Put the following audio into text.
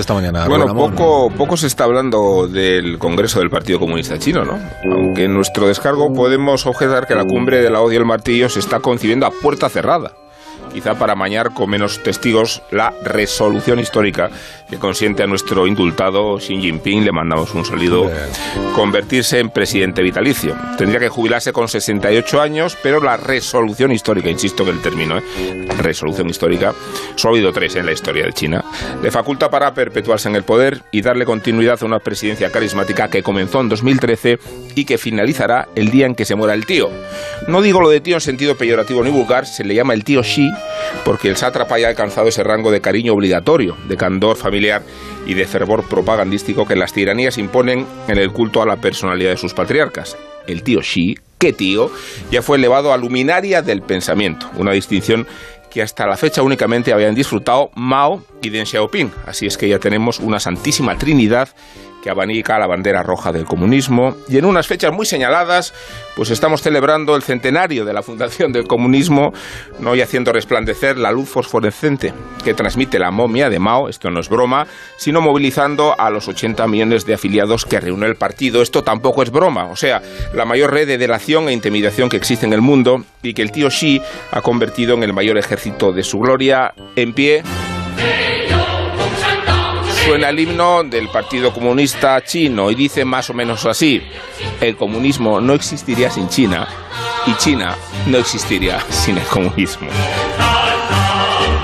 esta mañana. Bueno, poco, poco se está hablando del Congreso del Partido Comunista Chino, ¿no? Aunque en nuestro descargo podemos objetar que la cumbre de la odio y el martillo se está concibiendo a puerta cerrada quizá para mañar con menos testigos la resolución histórica que consiente a nuestro indultado Xi Jinping, le mandamos un sólido, convertirse en presidente vitalicio. Tendría que jubilarse con 68 años, pero la resolución histórica, insisto que el término, ¿eh? resolución histórica, solo ha habido tres en la historia de China, le faculta para perpetuarse en el poder y darle continuidad a una presidencia carismática que comenzó en 2013 y que finalizará el día en que se muera el tío. No digo lo de tío en sentido peyorativo ni vulgar, se le llama el tío Xi porque el sátrapa ya ha alcanzado ese rango de cariño obligatorio, de candor familiar y de fervor propagandístico que las tiranías imponen en el culto a la personalidad de sus patriarcas. El tío Xi, qué tío, ya fue elevado a luminaria del pensamiento, una distinción que hasta la fecha únicamente habían disfrutado Mao y Deng Xiaoping. Así es que ya tenemos una santísima trinidad que abanica la bandera roja del comunismo. Y en unas fechas muy señaladas, pues estamos celebrando el centenario de la fundación del comunismo, no y haciendo resplandecer la luz fosforescente que transmite la momia de Mao, esto no es broma, sino movilizando a los 80 millones de afiliados que reúne el partido, esto tampoco es broma, o sea, la mayor red de delación e intimidación que existe en el mundo y que el tío Xi ha convertido en el mayor ejército de su gloria en pie suena el himno del Partido Comunista Chino y dice más o menos así, el comunismo no existiría sin China y China no existiría sin el comunismo.